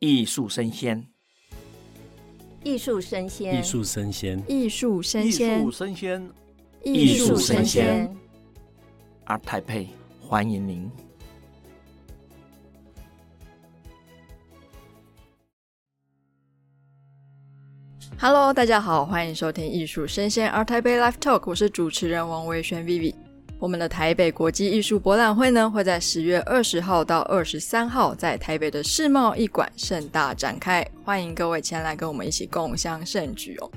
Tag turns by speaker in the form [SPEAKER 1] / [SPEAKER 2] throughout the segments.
[SPEAKER 1] 艺术生鲜，
[SPEAKER 2] 艺术生鲜，
[SPEAKER 3] 艺术生鲜，
[SPEAKER 4] 艺术生鲜，
[SPEAKER 1] 艺术生鲜，
[SPEAKER 2] 艺术声鲜。
[SPEAKER 1] ART TAIPEI，欢迎您。
[SPEAKER 4] Hello，大家好，欢迎收听艺术生鲜 ART TAIPEI Live Talk，我是主持人王维轩 Vivi。我们的台北国际艺术博览会呢，会在十月二十号到二十三号在台北的世贸艺馆盛大展开，欢迎各位前来跟我们一起共襄盛举哦。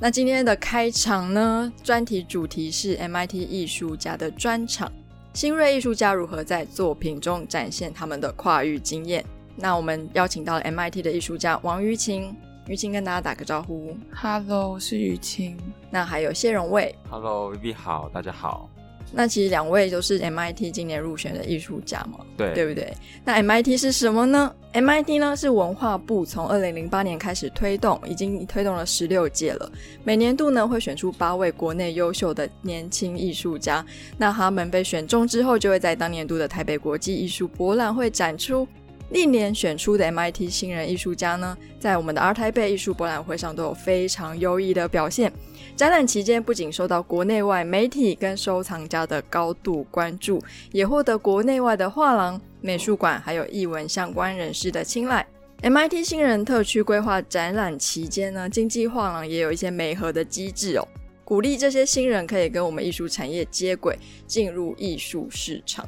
[SPEAKER 4] 那今天的开场呢，专题主题是 MIT 艺术家的专场，新锐艺术家如何在作品中展现他们的跨域经验？那我们邀请到了 MIT 的艺术家王于晴，于晴跟大家打个招呼。
[SPEAKER 5] Hello，我是于晴。
[SPEAKER 4] 那还有谢荣卫。
[SPEAKER 6] Hello，Vivi 好，大家好。
[SPEAKER 4] 那其实两位都是 MIT 今年入选的艺术家嘛，
[SPEAKER 6] 对，
[SPEAKER 4] 对不对？那 MIT 是什么呢？MIT 呢是文化部从二零零八年开始推动，已经推动了十六届了。每年度呢会选出八位国内优秀的年轻艺术家，那他们被选中之后，就会在当年度的台北国际艺术博览会展出。历年选出的 MIT 新人艺术家呢，在我们的 ART TAIPEI 艺术博览会上都有非常优异的表现。展览期间，不仅受到国内外媒体跟收藏家的高度关注，也获得国内外的画廊、美术馆还有艺文相关人士的青睐。MIT 新人特区规划展览期间呢，经济画廊也有一些媒合的机制哦，鼓励这些新人可以跟我们艺术产业接轨，进入艺术市场。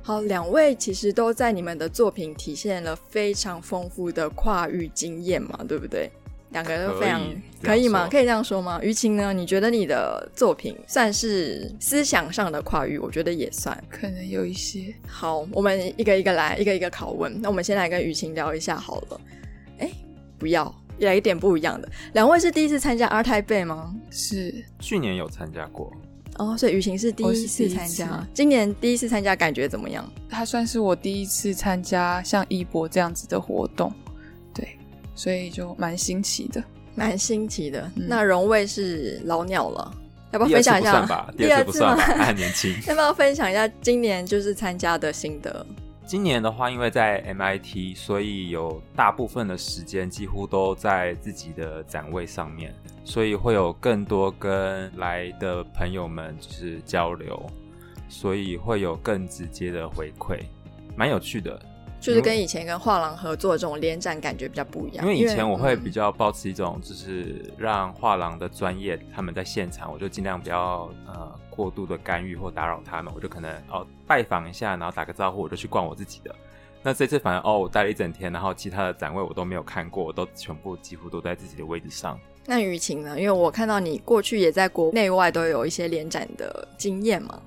[SPEAKER 4] 好，两位其实都在你们的作品体现了非常丰富的跨域经验嘛，对不对？两个人都非常可以，可以吗？可以这样说吗？于晴呢？你觉得你的作品算是思想上的跨域？我觉得也算，
[SPEAKER 5] 可能有一些。
[SPEAKER 4] 好，我们一个一个来，一个一个拷问。那我们先来跟于晴聊一下好了。哎，不要，来一点不一样的。两位是第一次参加 ART TAIPEI 吗？
[SPEAKER 5] 是，
[SPEAKER 6] 去年有参加过。
[SPEAKER 4] 哦，所以雨晴是第一次参加，今年第一次参加，感觉怎么样？
[SPEAKER 5] 它算是我第一次参加像一博这样子的活动。所以就蛮新奇的，
[SPEAKER 4] 蛮新奇的。嗯、那荣卫是老鸟了，要不要分享一下？
[SPEAKER 6] 第二次不算吧，第二次不算吧，还很年轻。
[SPEAKER 4] 要不要分享一下今年就是参加的心得？
[SPEAKER 6] 今年的话，因为在 MIT，所以有大部分的时间几乎都在自己的展位上面，所以会有更多跟来的朋友们就是交流，所以会有更直接的回馈，蛮有趣的。
[SPEAKER 4] 就是跟以前跟画廊合作这种联展感觉比较不一样。
[SPEAKER 6] 因为以前我会比较保持一种，就是让画廊的专业他们在现场，我就尽量不要呃过度的干预或打扰他们，我就可能哦拜访一下，然后打个招呼，我就去逛我自己的。那这次反而哦我待了一整天，然后其他的展位我都没有看过，我都全部几乎都在自己的位置上。
[SPEAKER 4] 那雨晴呢？因为我看到你过去也在国内外都有一些联展的经验嘛。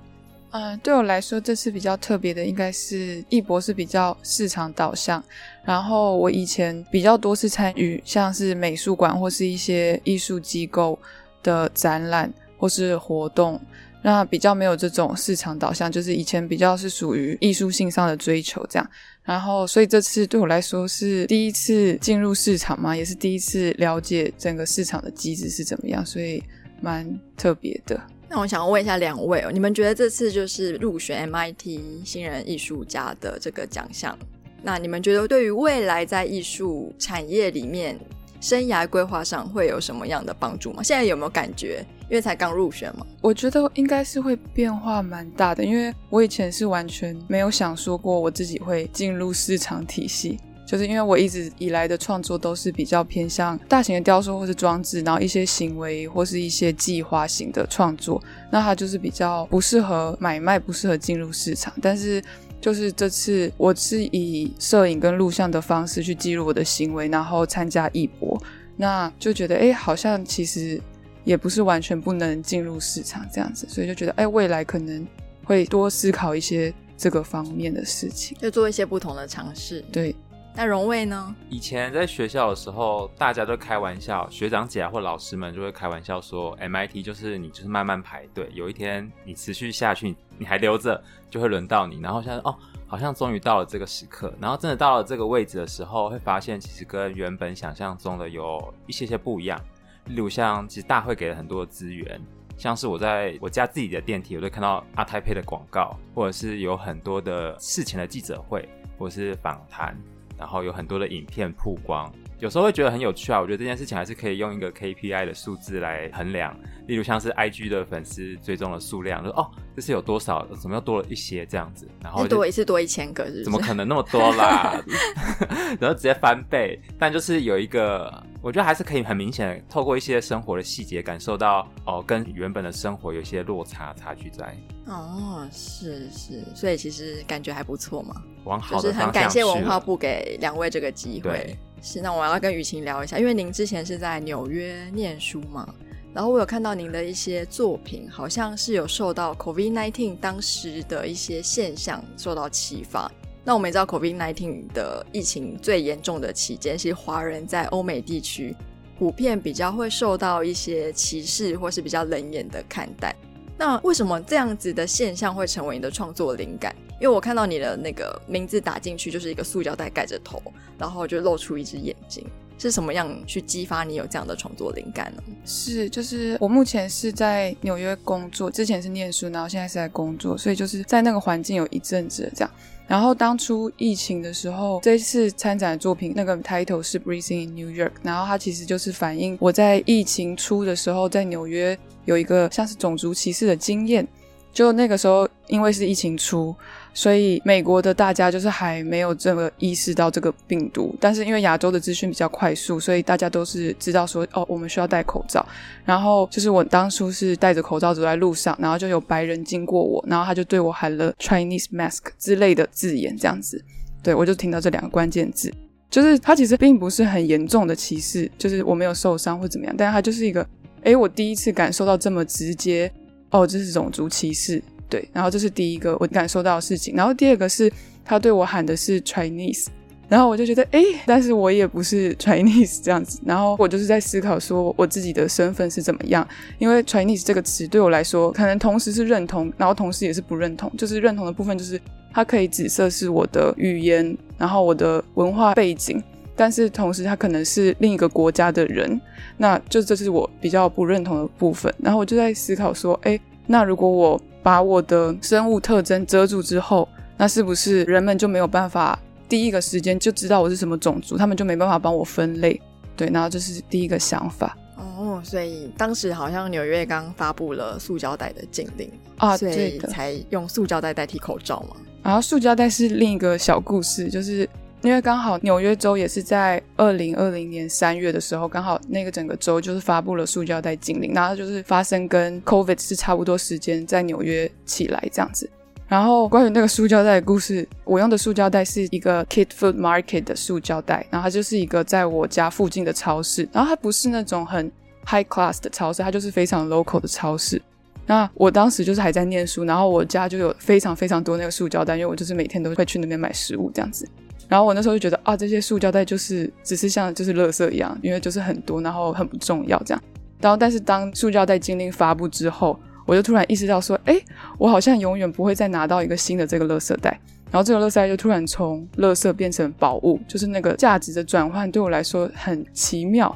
[SPEAKER 5] 嗯，对我来说，这次比较特别的应该是艺博是比较市场导向，然后我以前比较多是参与像是美术馆或是一些艺术机构的展览或是活动，那比较没有这种市场导向，就是以前比较是属于艺术性上的追求这样，然后所以这次对我来说是第一次进入市场嘛，也是第一次了解整个市场的机制是怎么样，所以蛮特别的。
[SPEAKER 4] 那我想问一下两位哦，你们觉得这次就是入选 MIT 新人艺术家的这个奖项，那你们觉得对于未来在艺术产业里面生涯规划上会有什么样的帮助吗？现在有没有感觉？因为才刚入选嘛，
[SPEAKER 5] 我觉得应该是会变化蛮大的，因为我以前是完全没有想说过我自己会进入市场体系。就是因为我一直以来的创作都是比较偏向大型的雕塑或是装置，然后一些行为或是一些计划型的创作，那它就是比较不适合买卖，不适合进入市场。但是就是这次我是以摄影跟录像的方式去记录我的行为，然后参加艺博，那就觉得哎，好像其实也不是完全不能进入市场这样子，所以就觉得哎，未来可能会多思考一些这个方面的事情，
[SPEAKER 4] 就做一些不同的尝试。
[SPEAKER 5] 对。
[SPEAKER 4] 那荣卫呢？
[SPEAKER 6] 以前在学校的时候，大家都开玩笑，学长姐或老师们就会开玩笑说，MIT 就是你就是慢慢排队，有一天你持续下去，你还留着，就会轮到你。然后现在哦，好像终于到了这个时刻。然后真的到了这个位置的时候，会发现其实跟原本想象中的有一些些不一样。例如像，其实大会给了很多资源，像是我在我家自己的电梯，我都看到阿泰配的广告，或者是有很多的事前的记者会，或者是访谈。然后有很多的影片曝光。有时候会觉得很有趣啊，我觉得这件事情还是可以用一个 KPI 的数字来衡量，例如像是 IG 的粉丝追踪的数量，就哦，这是有多少，怎么又多了一些这样子，然后
[SPEAKER 4] 多一次多一千个是不是？
[SPEAKER 6] 怎么可能那么多啦？然后直接翻倍，但就是有一个，我觉得还是可以很明显透过一些生活的细节感受到哦，跟原本的生活有一些落差差距在。
[SPEAKER 4] 哦，是是，所以其实感觉还不错嘛，
[SPEAKER 6] 往好
[SPEAKER 4] 的，就是很感谢文化部给两位这个机会。是，那我要跟雨晴聊一下，因为您之前是在纽约念书嘛，然后我有看到您的一些作品，好像是有受到 COVID-19 当时的一些现象受到启发。那我们也知道 COVID-19 的疫情最严重的期间，是华人在欧美地区普遍比较会受到一些歧视或是比较冷眼的看待。那为什么这样子的现象会成为你的创作灵感？因为我看到你的那个名字打进去，就是一个塑胶袋盖着头，然后就露出一只眼睛，是什么样去激发你有这样的创作灵感呢？
[SPEAKER 5] 是，就是我目前是在纽约工作，之前是念书，然后现在是在工作，所以就是在那个环境有一阵子这样。然后当初疫情的时候，这次参展的作品那个 title 是 Breathing in New York，然后它其实就是反映我在疫情初的时候在纽约有一个像是种族歧视的经验，就那个时候因为是疫情初。所以美国的大家就是还没有这么意识到这个病毒，但是因为亚洲的资讯比较快速，所以大家都是知道说哦，我们需要戴口罩。然后就是我当初是戴着口罩走在路上，然后就有白人经过我，然后他就对我喊了 Chinese mask 之类的字眼，这样子。对，我就听到这两个关键字，就是他其实并不是很严重的歧视，就是我没有受伤或怎么样，但是他就是一个，诶，我第一次感受到这么直接，哦，这是种族歧视。对，然后这是第一个我感受到的事情，然后第二个是他对我喊的是 Chinese，然后我就觉得诶，但是我也不是 Chinese 这样子，然后我就是在思考说我自己的身份是怎么样，因为 Chinese 这个词对我来说，可能同时是认同，然后同时也是不认同，就是认同的部分就是它可以指涉是我的语言，然后我的文化背景，但是同时它可能是另一个国家的人，那就这是我比较不认同的部分，然后我就在思考说，诶，那如果我把我的生物特征遮住之后，那是不是人们就没有办法第一个时间就知道我是什么种族？他们就没办法帮我分类。对，然后这是第一个想法。
[SPEAKER 4] 哦，所以当时好像纽约刚发布了塑胶袋的禁令
[SPEAKER 5] 啊，
[SPEAKER 4] 所以才用塑胶袋代替口罩嘛。
[SPEAKER 5] 然后塑胶袋是另一个小故事，就是。因为刚好纽约州也是在二零二零年三月的时候，刚好那个整个州就是发布了塑胶袋禁令，然后就是发生跟 COVID 是差不多时间在纽约起来这样子。然后关于那个塑胶袋的故事，我用的塑胶袋是一个 Kid Food Market 的塑胶袋，然后它就是一个在我家附近的超市，然后它不是那种很 high class 的超市，它就是非常 local 的超市。那我当时就是还在念书，然后我家就有非常非常多那个塑胶袋，因为我就是每天都会去那边买食物这样子。然后我那时候就觉得啊，这些塑胶袋就是只是像就是垃圾一样，因为就是很多，然后很不重要这样。然后但是当塑胶袋禁令发布之后，我就突然意识到说，诶，我好像永远不会再拿到一个新的这个垃圾袋。然后这个垃圾袋就突然从垃圾变成宝物，就是那个价值的转换对我来说很奇妙。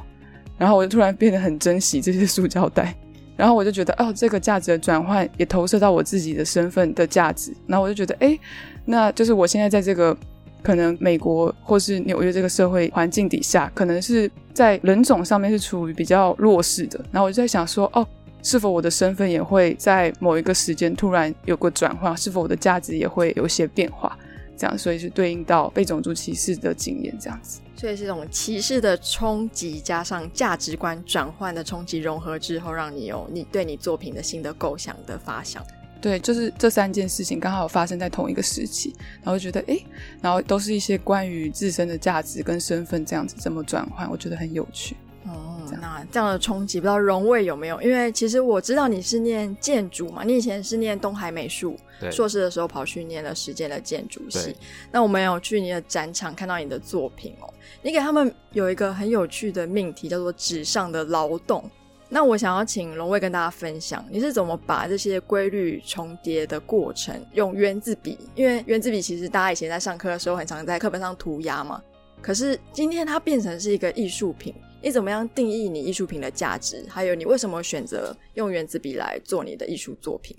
[SPEAKER 5] 然后我就突然变得很珍惜这些塑胶袋。然后我就觉得哦，这个价值的转换也投射到我自己的身份的价值。然后我就觉得，诶，那就是我现在在这个。可能美国或是纽约这个社会环境底下，可能是在人种上面是处于比较弱势的。然后我就在想说，哦，是否我的身份也会在某一个时间突然有个转换？是否我的价值也会有些变化？这样，所以是对应到被种族歧视的经验这样子。
[SPEAKER 4] 所以是这种歧视的冲击，加上价值观转换的冲击融合之后，让你有你对你作品的新的构想的发想。
[SPEAKER 5] 对，就是这三件事情刚好发生在同一个时期，然后觉得诶，然后都是一些关于自身的价值跟身份这样子这么转换，我觉得很有趣。
[SPEAKER 4] 哦，那这样的冲击，不知道荣卫有没有？因为其实我知道你是念建筑嘛，你以前是念东海美
[SPEAKER 6] 术，
[SPEAKER 4] 硕士的时候跑去念了实践的建筑系。那我们有去你的展场看到你的作品哦，你给他们有一个很有趣的命题，叫做“纸上的劳动”。那我想要请荣卫跟大家分享，你是怎么把这些规律重叠的过程用原子笔？因为原子笔其实大家以前在上课的时候很常在课本上涂鸦嘛。可是今天它变成是一个艺术品，你怎么样定义你艺术品的价值？还有你为什么选择用原子笔来做你的艺术作品？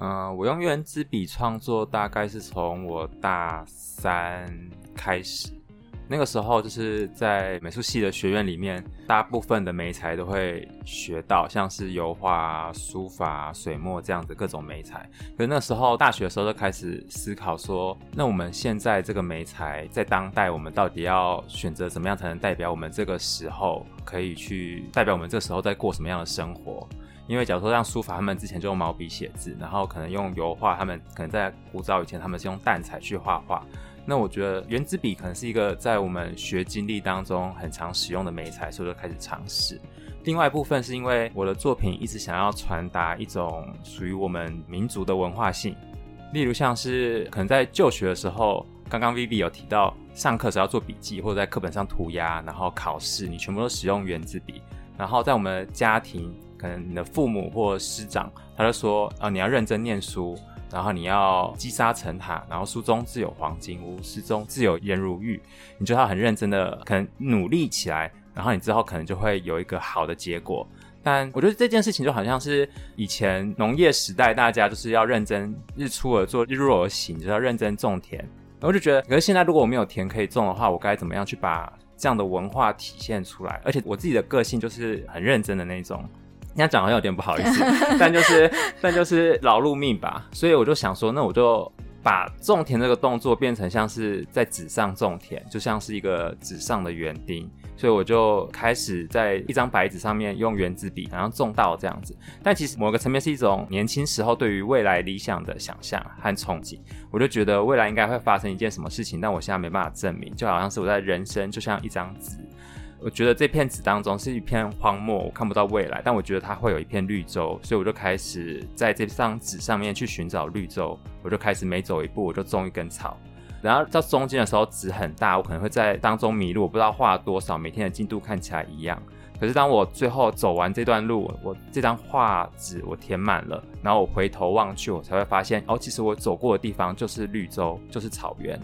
[SPEAKER 6] 嗯，我用原子笔创作大概是从我大三开始。那个时候就是在美术系的学院里面，大部分的媒材都会学到，像是油画、书法、水墨这样子各种媒材。可是那时候大学的时候就开始思考说，那我们现在这个媒材在当代，我们到底要选择怎么样才能代表我们这个时候，可以去代表我们这时候在过什么样的生活？因为假如说像书法，他们之前就用毛笔写字，然后可能用油画，他们可能在古早以前他们是用淡彩去画画。那我觉得原子笔可能是一个在我们学经历当中很常使用的美材，所以就开始尝试。另外一部分是因为我的作品一直想要传达一种属于我们民族的文化性，例如像是可能在就学的时候，刚刚 Vivi 有提到上课时要做笔记，或者在课本上涂鸦，然后考试你全部都使用原子笔。然后在我们的家庭，可能你的父母或师长他就说啊，你要认真念书。然后你要积沙成塔，然后书中自有黄金屋，诗中自有颜如玉。你就要很认真的，可能努力起来，然后你之后可能就会有一个好的结果。但我觉得这件事情就好像是以前农业时代，大家就是要认真日出而作，日落而息，你就要认真种田。然后就觉得，可是现在如果我没有田可以种的话，我该怎么样去把这样的文化体现出来？而且我自己的个性就是很认真的那种。这样讲好像有点不好意思，但就是但就是劳碌命吧，所以我就想说，那我就把种田这个动作变成像是在纸上种田，就像是一个纸上的园丁，所以我就开始在一张白纸上面用原子笔，然后种稻这样子。但其实某个层面是一种年轻时候对于未来理想的想象和憧憬，我就觉得未来应该会发生一件什么事情，但我现在没办法证明，就好像是我在人生就像一张纸。我觉得这片纸当中是一片荒漠，我看不到未来，但我觉得它会有一片绿洲，所以我就开始在这张纸上面去寻找绿洲。我就开始每走一步，我就种一根草。然后到中间的时候，纸很大，我可能会在当中迷路，我不知道画了多少，每天的进度看起来一样。可是当我最后走完这段路，我这张画纸我填满了，然后我回头望去，我才会发现，哦，其实我走过的地方就是绿洲，就是草原，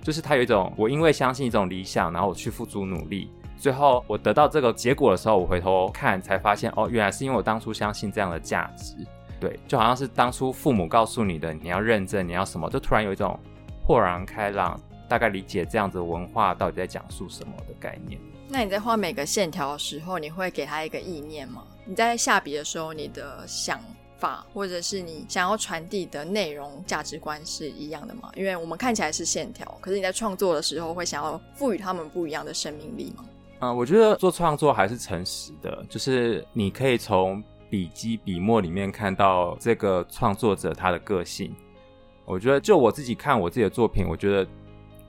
[SPEAKER 6] 就是它有一种我因为相信一种理想，然后我去付出努力。最后我得到这个结果的时候，我回头看才发现，哦，原来是因为我当初相信这样的价值，对，就好像是当初父母告诉你的，你要认真，你要什么，就突然有一种豁然开朗，大概理解这样子文化到底在讲述什么的概念。
[SPEAKER 4] 那你在画每个线条的时候，你会给他一个意念吗？你在下笔的时候，你的想法或者是你想要传递的内容、价值观是一样的吗？因为我们看起来是线条，可是你在创作的时候会想要赋予他们不一样的生命力吗？
[SPEAKER 6] 嗯，我觉得做创作还是诚实的，就是你可以从笔迹笔墨里面看到这个创作者他的个性。我觉得就我自己看我自己的作品，我觉得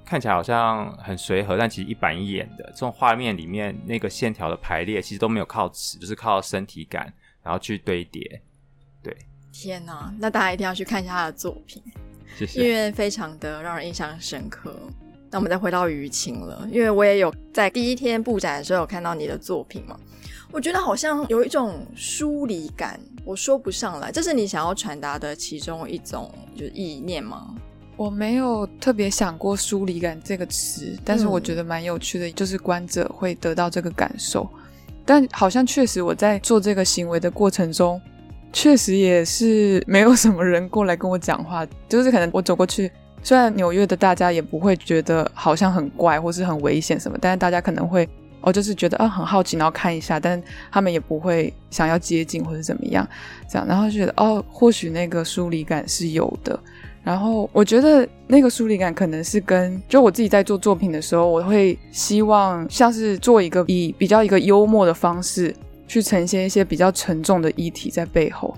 [SPEAKER 6] 看起来好像很随和，但其实一板一眼的。这种画面里面那个线条的排列，其实都没有靠尺，就是靠身体感，然后去堆叠。对，
[SPEAKER 4] 天哪，那大家一定要去看一下他的作品，谢谢，因为非常的让人印象深刻。那我们再回到舆情了，因为我也有在第一天布展的时候有看到你的作品嘛，我觉得好像有一种疏离感，我说不上来，这是你想要传达的其中一种就是意念吗？
[SPEAKER 5] 我没有特别想过疏离感这个词，但是我觉得蛮有趣的，就是观者会得到这个感受，但好像确实我在做这个行为的过程中，确实也是没有什么人过来跟我讲话，就是可能我走过去。虽然纽约的大家也不会觉得好像很怪或是很危险什么，但是大家可能会哦，就是觉得啊很好奇，然后看一下，但他们也不会想要接近或者怎么样，这样，然后就觉得哦，或许那个疏离感是有的。然后我觉得那个疏离感可能是跟就我自己在做作品的时候，我会希望像是做一个以比较一个幽默的方式去呈现一些比较沉重的议题在背后。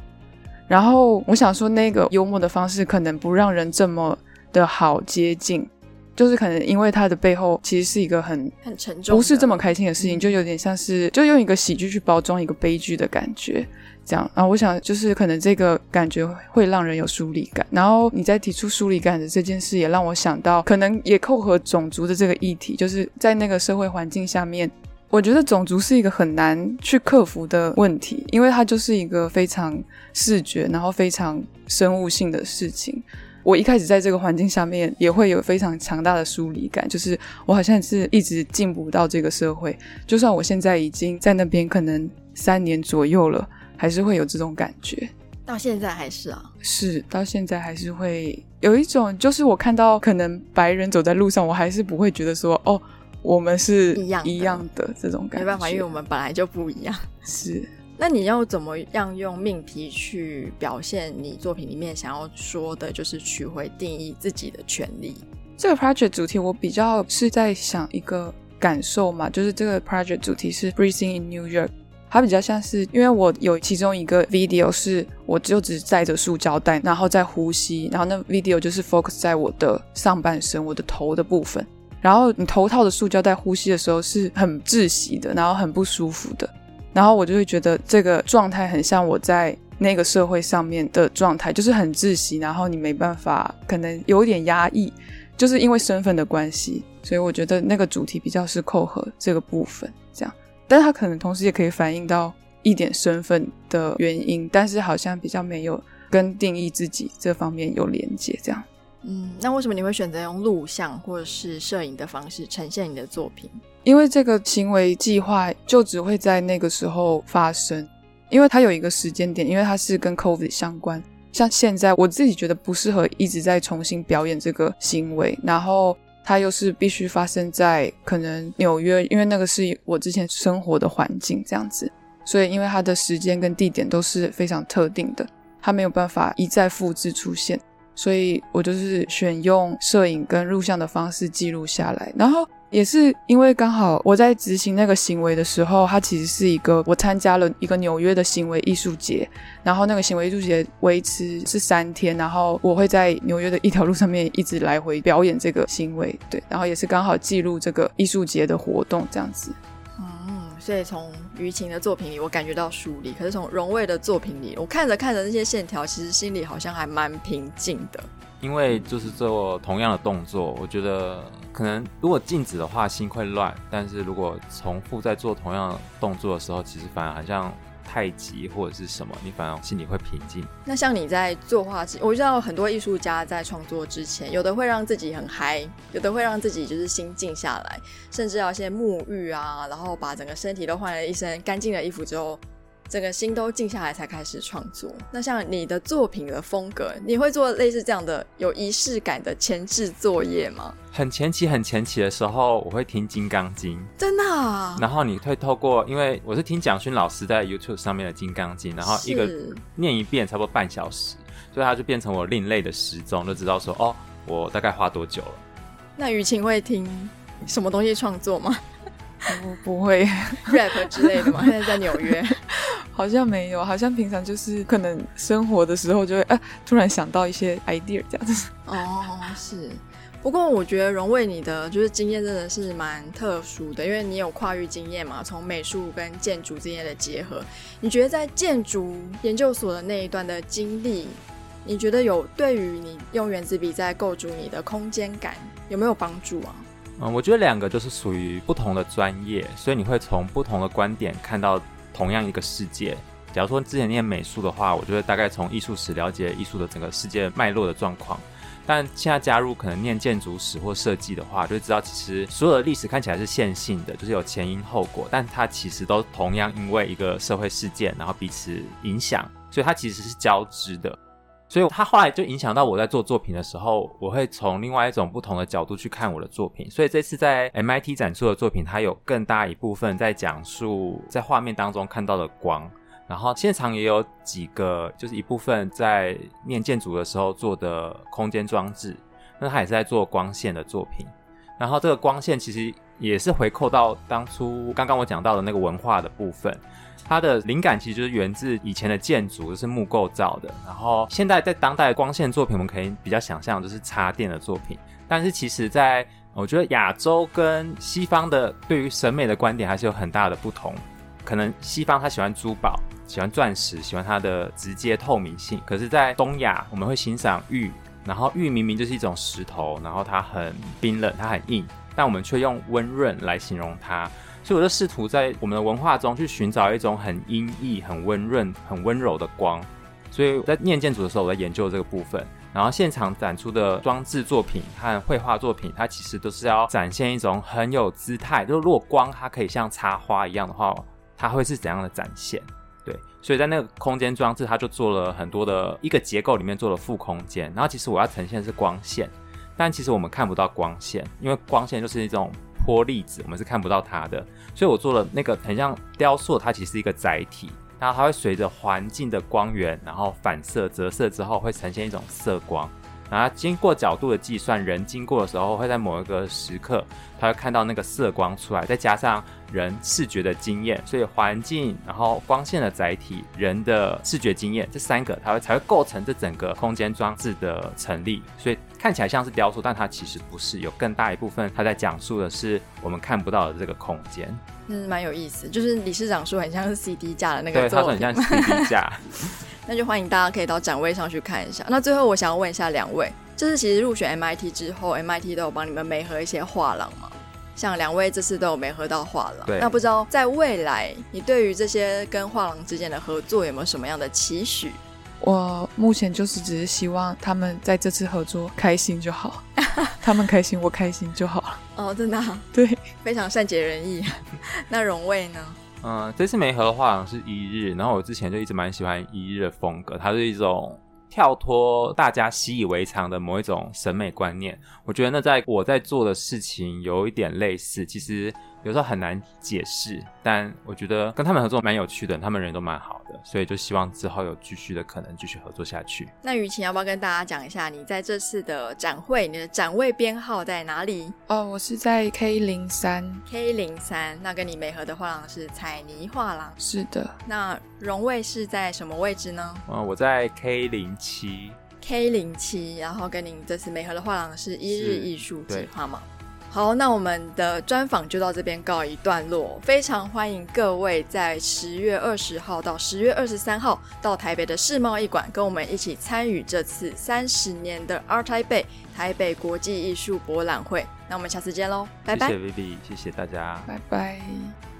[SPEAKER 5] 然后我想说，那个幽默的方式可能不让人这么。的好接近，就是可能因为它的背后其实是一个很
[SPEAKER 4] 很沉重，
[SPEAKER 5] 不是这么开心的事情，就有点像是就用一个喜剧去包装一个悲剧的感觉，这样然后。我想就是可能这个感觉会让人有疏离感。然后你在提出疏离感的这件事，也让我想到，可能也扣合种族的这个议题，就是在那个社会环境下面，我觉得种族是一个很难去克服的问题，因为它就是一个非常视觉，然后非常生物性的事情。我一开始在这个环境下面也会有非常强大的疏离感，就是我好像是一直进不到这个社会，就算我现在已经在那边可能三年左右了，还是会有这种感觉。
[SPEAKER 4] 到现在还是啊？
[SPEAKER 5] 是，到现在还是会有一种，就是我看到可能白人走在路上，我还是不会觉得说，哦，我们是
[SPEAKER 4] 一样
[SPEAKER 5] 一样的这种感觉。
[SPEAKER 4] 没办法，因为我们本来就不一样。
[SPEAKER 5] 是。
[SPEAKER 4] 那你要怎么样用命题去表现你作品里面想要说的，就是取回定义自己的权利？
[SPEAKER 5] 这个 project 主题我比较是在想一个感受嘛，就是这个 project 主题是 Breathing in New York，它比较像是因为我有其中一个 video 是我就只载着塑胶袋，然后在呼吸，然后那 video 就是 focus 在我的上半身，我的头的部分，然后你头套的塑胶袋呼吸的时候是很窒息的，然后很不舒服的。然后我就会觉得这个状态很像我在那个社会上面的状态，就是很窒息，然后你没办法，可能有点压抑，就是因为身份的关系，所以我觉得那个主题比较是扣合这个部分这样，但是它可能同时也可以反映到一点身份的原因，但是好像比较没有跟定义自己这方面有连接这样。
[SPEAKER 4] 嗯，那为什么你会选择用录像或者是摄影的方式呈现你的作品？
[SPEAKER 5] 因为这个行为计划就只会在那个时候发生，因为它有一个时间点，因为它是跟 COVID 相关。像现在我自己觉得不适合一直在重新表演这个行为，然后它又是必须发生在可能纽约，因为那个是我之前生活的环境这样子，所以因为它的时间跟地点都是非常特定的，它没有办法一再复制出现，所以我就是选用摄影跟录像的方式记录下来，然后。也是因为刚好我在执行那个行为的时候，它其实是一个我参加了一个纽约的行为艺术节，然后那个行为艺术节维持是三天，然后我会在纽约的一条路上面一直来回表演这个行为，对，然后也是刚好记录这个艺术节的活动这样子。
[SPEAKER 4] 所以从于晴的作品里我感觉到疏离，可是从荣卫的作品里，我看着看着那些线条，其实心里好像还蛮平静的。
[SPEAKER 6] 因为就是做同样的动作，我觉得。可能如果静止的话，心会乱；但是如果重复在做同样动作的时候，其实反而好像太极或者是什么，你反而心里会平静。
[SPEAKER 4] 那像你在作画之，我知道很多艺术家在创作之前，有的会让自己很嗨，有的会让自己就是心静下来，甚至要先沐浴啊，然后把整个身体都换了一身干净的衣服之后。整个心都静下来才开始创作。那像你的作品的风格，你会做类似这样的有仪式感的前置作业吗？
[SPEAKER 6] 很前期、很前期的时候，我会听《金刚经》，
[SPEAKER 4] 真的啊。
[SPEAKER 6] 然后你会透过，因为我是听蒋勋老师在 YouTube 上面的《金刚经》，然后一个念一遍差不多半小时，所以它就变成我另类的时钟，就知道说哦，我大概花多久了。
[SPEAKER 4] 那雨晴会听什么东西创作吗？
[SPEAKER 5] 我 不会
[SPEAKER 4] rap 之类的吗？现在在纽约。
[SPEAKER 5] 好像没有，好像平常就是可能生活的时候就会啊，突然想到一些 idea 这样子。
[SPEAKER 4] 哦，是。不过我觉得荣卫你的就是经验真的是蛮特殊的，因为你有跨域经验嘛，从美术跟建筑之间的结合。你觉得在建筑研究所的那一段的经历，你觉得有对于你用原子笔在构筑你的空间感有没有帮助啊？
[SPEAKER 6] 嗯，我觉得两个就是属于不同的专业，所以你会从不同的观点看到。同样一个世界，假如说之前念美术的话，我就会大概从艺术史了解艺术的整个世界脉络的状况。但现在加入可能念建筑史或设计的话，就会知道其实所有的历史看起来是线性的，就是有前因后果，但它其实都同样因为一个社会事件，然后彼此影响，所以它其实是交织的。所以，他后来就影响到我在做作品的时候，我会从另外一种不同的角度去看我的作品。所以这次在 MIT 展出的作品，它有更大一部分在讲述在画面当中看到的光，然后现场也有几个，就是一部分在念建筑的时候做的空间装置，那他也是在做光线的作品。然后这个光线其实也是回扣到当初刚刚我讲到的那个文化的部分。它的灵感其实就是源自以前的建筑，就是木构造的。然后现在在当代的光线作品，我们可以比较想象就是插电的作品。但是其实，在我觉得亚洲跟西方的对于审美的观点还是有很大的不同。可能西方他喜欢珠宝，喜欢钻石，喜欢它的直接透明性。可是，在东亚我们会欣赏玉，然后玉明明就是一种石头，然后它很冰冷，它很硬，但我们却用温润来形容它。所以我就试图在我们的文化中去寻找一种很阴翳、很温润、很温柔的光。所以在念建筑的时候，我在研究这个部分。然后现场展出的装置作品和绘画作品，它其实都是要展现一种很有姿态。就是如果光它可以像插花一样的话，它会是怎样的展现？对。所以在那个空间装置，它就做了很多的一个结构里面做了负空间。然后其实我要呈现的是光线，但其实我们看不到光线，因为光线就是一种。颗粒子，我们是看不到它的。所以我做了那个很像雕塑，它其实是一个载体，然后它会随着环境的光源，然后反射折射之后，会呈现一种色光。然后经过角度的计算，人经过的时候会在某一个时刻，他会看到那个色光出来，再加上人视觉的经验，所以环境，然后光线的载体，人的视觉经验，这三个，它会才会构成这整个空间装置的成立。所以看起来像是雕塑，但它其实不是，有更大一部分它在讲述的是我们看不到的这个空间。
[SPEAKER 4] 嗯，蛮有意思，就是理事长说很像是 CD 架的那个，
[SPEAKER 6] 对，它很像 CD 架。
[SPEAKER 4] 那就欢迎大家可以到展位上去看一下。那最后我想要问一下两位，就是其实入选 MIT 之后，MIT 都有帮你们媒合一些画廊吗？像两位这次都有没合到画廊，
[SPEAKER 6] 对。
[SPEAKER 4] 那不知道在未来，你对于这些跟画廊之间的合作有没有什么样的期许？
[SPEAKER 5] 我目前就是只是希望他们在这次合作开心就好，他们开心，我开心就好了。
[SPEAKER 4] 哦，真的啊？
[SPEAKER 5] 对，
[SPEAKER 4] 非常善解人意。那荣卫呢？
[SPEAKER 6] 嗯，这次梅合的画廊是一日，然后我之前就一直蛮喜欢一日的风格，它是一种跳脱大家习以为常的某一种审美观念，我觉得那在我在做的事情有一点类似，其实。有时候很难解释，但我觉得跟他们合作蛮有趣的，他们人都蛮好的，所以就希望之后有继续的可能继续合作下去。
[SPEAKER 4] 那雨晴要不要跟大家讲一下，你在这次的展会，你的展位编号在哪里？
[SPEAKER 5] 哦，我是在 K 零三
[SPEAKER 4] K 零三，那跟你美合的画廊是彩泥画廊。
[SPEAKER 5] 是的。
[SPEAKER 4] 那荣卫是在什么位置呢？
[SPEAKER 6] 嗯，我在 K 零七
[SPEAKER 4] K 零七，然后跟您这次美合的画廊是一日艺术计划吗？好，那我们的专访就到这边告一段落。非常欢迎各位在十月二十号到十月二十三号到台北的世贸艺馆，跟我们一起参与这次三十年的 ART TAIPEI 台北国际艺术博览会。那我们下次见喽，拜拜。
[SPEAKER 6] 谢谢 Vivi，谢谢大家，
[SPEAKER 5] 拜拜。